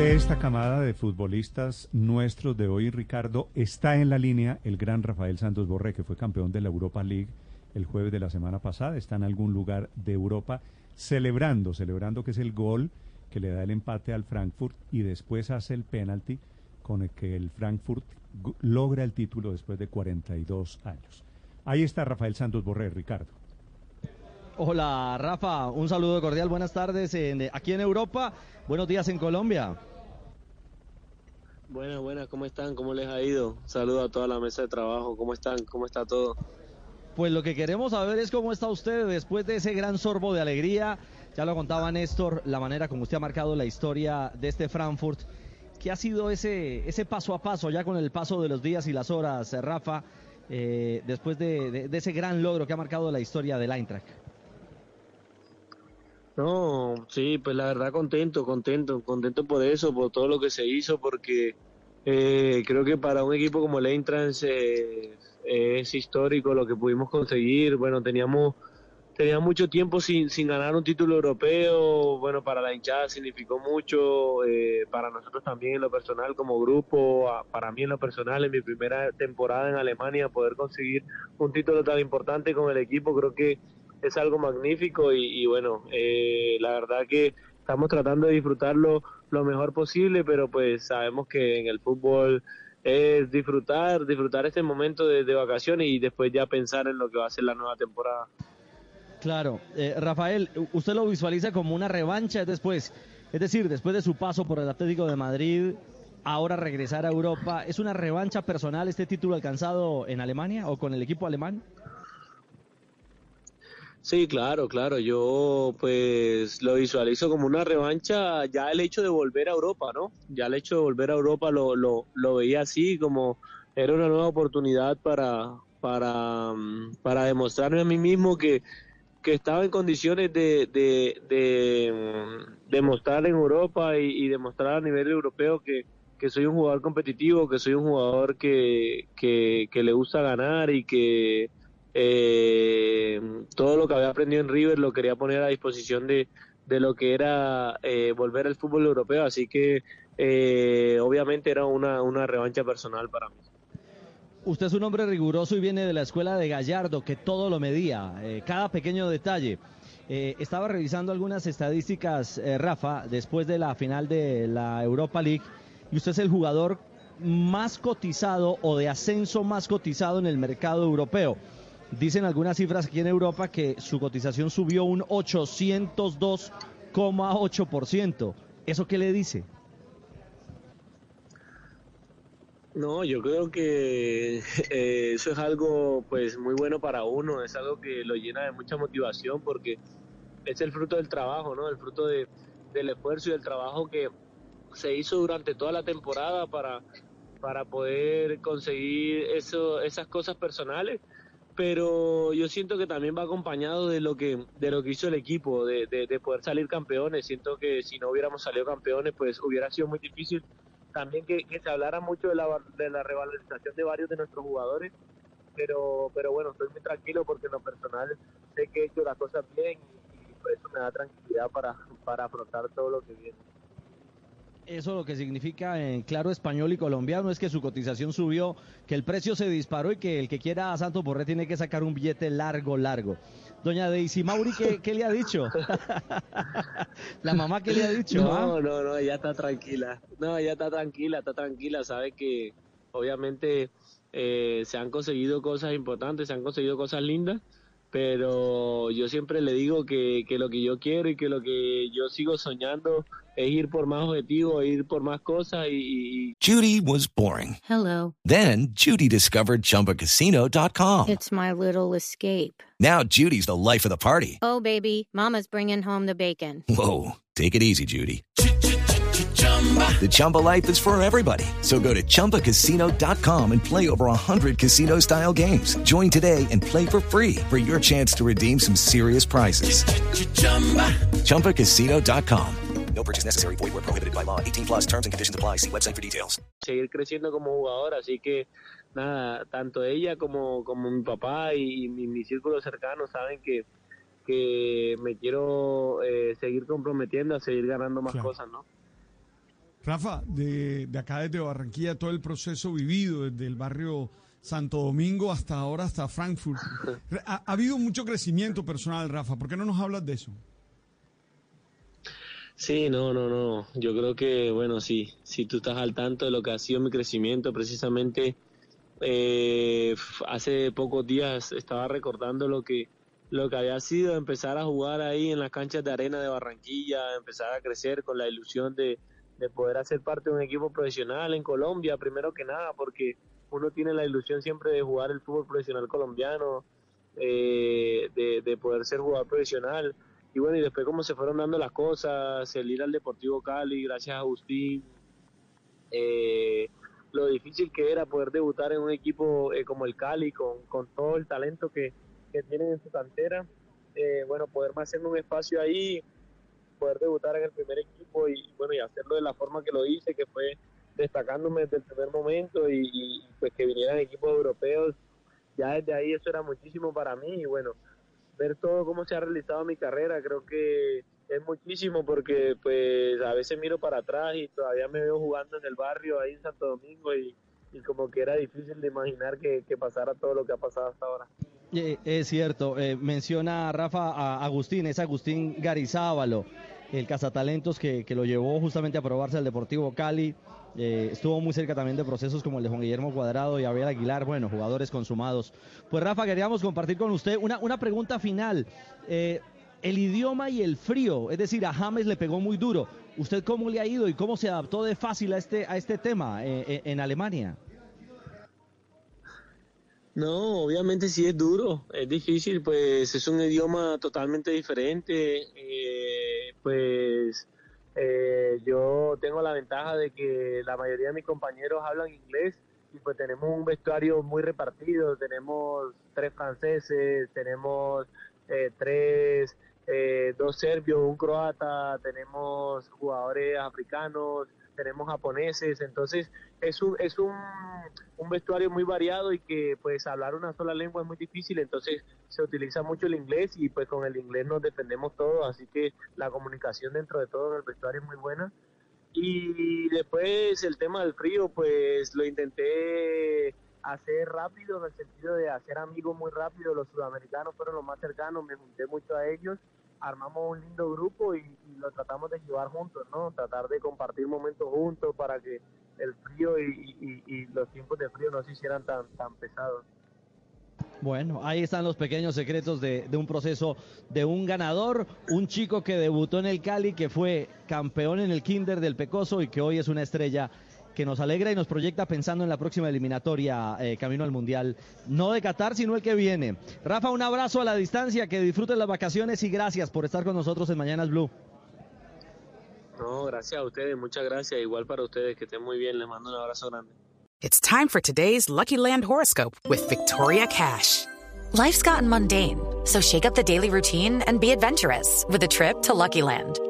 De esta camada de futbolistas nuestros de hoy, Ricardo, está en la línea el gran Rafael Santos Borré, que fue campeón de la Europa League el jueves de la semana pasada. Está en algún lugar de Europa celebrando, celebrando que es el gol que le da el empate al Frankfurt y después hace el penalti con el que el Frankfurt logra el título después de 42 años. Ahí está Rafael Santos Borré, Ricardo. Hola Rafa, un saludo cordial, buenas tardes aquí en Europa, buenos días en Colombia. Buenas, buenas, ¿cómo están? ¿Cómo les ha ido? Saludo a toda la mesa de trabajo, ¿cómo están? ¿Cómo está todo? Pues lo que queremos saber es cómo está usted después de ese gran sorbo de alegría. Ya lo contaba Néstor, la manera como usted ha marcado la historia de este Frankfurt. ¿Qué ha sido ese, ese paso a paso, ya con el paso de los días y las horas, eh, Rafa, eh, después de, ese gran logro que ha marcado la historia del Eintracht? No, sí, pues la verdad contento, contento, contento por eso, por todo lo que se hizo, porque eh, creo que para un equipo como el Eintracht es histórico lo que pudimos conseguir. Bueno, teníamos tenía mucho tiempo sin, sin ganar un título europeo. Bueno, para la hinchada significó mucho, eh, para nosotros también en lo personal como grupo, para mí en lo personal en mi primera temporada en Alemania poder conseguir un título tan importante con el equipo, creo que es algo magnífico y, bueno, eh, la verdad que estamos tratando de disfrutarlo lo mejor posible, pero pues sabemos que en el fútbol es disfrutar, disfrutar este momento de, vacaciones y después ya pensar en lo que va a ser la nueva temporada. Claro, eh, Rafael, usted lo visualiza como una revancha después, es decir, después de su paso por el Atlético de Madrid, ahora regresar a Europa, ¿es una revancha personal este título alcanzado en Alemania o con el equipo alemán? Sí, claro, claro. Yo pues lo visualizo como una revancha. Ya el hecho de volver a Europa, ¿no? Ya el hecho de volver a Europa lo, lo, lo veía así, como era una nueva oportunidad para, para, mm, para demostrarme a mí mismo que, que estaba en condiciones de, de, de, mm, demostrar en Europa y, y, demostrar a nivel europeo que, que soy un jugador competitivo, que soy un jugador que, que, que le gusta ganar y que eh, todo lo que había aprendido en River lo quería poner a disposición de, de lo que era eh, volver al fútbol europeo, así que eh, obviamente era una, una revancha personal para mí. Usted es un hombre riguroso y viene de la escuela de Gallardo, que todo lo medía, eh, cada pequeño detalle. Eh, estaba revisando algunas estadísticas, eh, Rafa, después de la final de la Europa League, y usted es el jugador más cotizado o de ascenso más cotizado en el mercado europeo. Dicen algunas cifras aquí en Europa que su cotización subió un 802,8%. ¿Eso qué le dice? No, yo creo que eh, eso es algo pues muy bueno para uno, es algo que lo llena de mucha motivación porque es el fruto del trabajo, ¿no? El fruto de, del esfuerzo y del trabajo que se hizo durante toda la temporada para, para poder conseguir eso, esas cosas personales pero yo siento que también va acompañado de lo que de lo que hizo el equipo de, de, poder salir campeones. Siento que si no hubiéramos salido campeones pues hubiera sido muy difícil. También que, se hablara mucho de la, de la revalorización de varios de nuestros jugadores pero pero bueno estoy muy tranquilo porque en lo personal sé que he hecho las cosas bien y por eso me da tranquilidad para, para afrontar todo lo que viene eso lo que significa en claro español y colombiano es que su cotización subió, que el precio se disparó y que el que quiera a Santos Borré tiene que sacar un billete largo, largo. Doña Daisy Mauri, ¿qué, le ha dicho? La mamá, ¿qué le ha dicho? No, ah? no, no, ella está tranquila. No, ella está tranquila, está tranquila. Sabe que obviamente eh, se han conseguido cosas importantes, se han conseguido cosas lindas pero yo siempre le digo que, que, lo que yo quiero y que lo que yo sigo soñando es ir por más objetivos, ir por más cosas y, y... Judy was boring. Hello. Then Judy discovered chumbacasino.com. It's my little escape. Now Judy's the life of the party. Oh baby, mama's bringing home the bacon. Whoa, take it easy Judy. The Chumba life is for everybody. So go to ChumbaCasino.com and play over 100 casino style games. Join today and play for free for your chance to redeem some serious prizes. ChumbaCasino.com. No purchase necessary. Void where prohibited by law. 18 plus terms and conditions apply. See website for details. seguir creciendo como jugador, así que nada, tanto ella como, como mi papá y, mi, mi círculo cercano saben que, que me quiero eh, seguir comprometiendo a seguir ganando más Claro. cosas, ¿no? Rafa, de, de acá desde Barranquilla, todo el proceso vivido desde el barrio Santo Domingo hasta ahora, hasta Frankfurt. Ha, ha habido mucho crecimiento personal, Rafa. ¿Por qué no nos hablas de eso? Sí, no, no, no. Yo creo que, bueno, sí, si tú estás al tanto de lo que ha sido mi crecimiento, precisamente eh, hace pocos días estaba recordando lo que lo que había sido empezar a jugar ahí en las canchas de arena de Barranquilla, empezar a crecer con la ilusión de, de poder hacer parte de un equipo profesional en Colombia, primero que nada, porque uno tiene la ilusión siempre de jugar el fútbol profesional colombiano, eh, de, de poder ser jugador profesional. Y bueno, y después cómo se fueron dando las cosas, el ir al Deportivo Cali, gracias a Agustín, eh, lo difícil que era poder debutar en un equipo eh, como el Cali, con, con todo el talento que, que tienen en su cantera, eh, bueno, poder hacerme un espacio ahí, poder debutar en el primer equipo y bueno, y hacerlo de la forma que lo hice, que fue destacándome desde el primer momento y, y, pues que vinieran equipos europeos, ya desde ahí eso era muchísimo para mí y bueno, ver todo cómo se ha realizado mi carrera, creo que es muchísimo porque pues a veces miro para atrás y todavía me veo jugando en el barrio ahí en Santo Domingo y, y como que era difícil de imaginar que, que pasara todo lo que ha pasado hasta ahora. Eh, es cierto, eh, menciona Rafa a Agustín, es Agustín Garizábalo, el cazatalentos que, que lo llevó justamente a probarse al Deportivo Cali. Eh, estuvo muy cerca también de procesos como el de Juan Guillermo Cuadrado y Abel Aguilar, bueno, jugadores consumados. Pues Rafa, queríamos compartir con usted una, una pregunta final. Eh, el idioma y el frío, es decir, a James le pegó muy duro. ¿Usted cómo le ha ido y cómo se adaptó de fácil a este, a este tema eh, en Alemania? No, obviamente sí es duro, es difícil, pues es un idioma totalmente diferente, pues eh, yo tengo la ventaja de que la mayoría de mis compañeros hablan inglés y pues tenemos un vestuario muy repartido, tenemos tres franceses, tenemos eh, tres, eh, dos serbios, un croata, tenemos jugadores africanos, tenemos japoneses, entonces es un, es un, un vestuario muy variado y que pues hablar una sola lengua es muy difícil, entonces se utiliza mucho el inglés y pues con el inglés nos defendemos todos, así que la comunicación dentro de todo el vestuario es muy buena. Y después el tema del frío, pues lo intenté hacer rápido en el sentido de hacer amigos muy rápido, los sudamericanos fueron los más cercanos, me junté mucho a ellos, armamos un lindo grupo y, lo tratamos de llevar juntos, ¿no? Tratar de compartir momentos juntos para que el frío y, y- y los tiempos de frío no se hicieran tan, tan pesados. Bueno, ahí están los pequeños secretos de, de un proceso de un ganador, un chico que debutó en el Cali, que fue campeón en el Kinder del Pecoso y que hoy es una estrella que nos alegra y nos proyecta pensando en la próxima eliminatoria eh, camino al Mundial, no de Qatar, sino el que viene. Rafa, un abrazo a la distancia, que disfruten las vacaciones y gracias por estar con nosotros en Mañanas Blue. No, gracias a ustedes, muchas gracias, igual para ustedes, que estén muy bien, les mando un abrazo grande. It's time for today's Lucky Land horoscope with Victoria Cash. Life's gotten mundane, so shake up the daily routine and be adventurous with a trip to Lucky Land.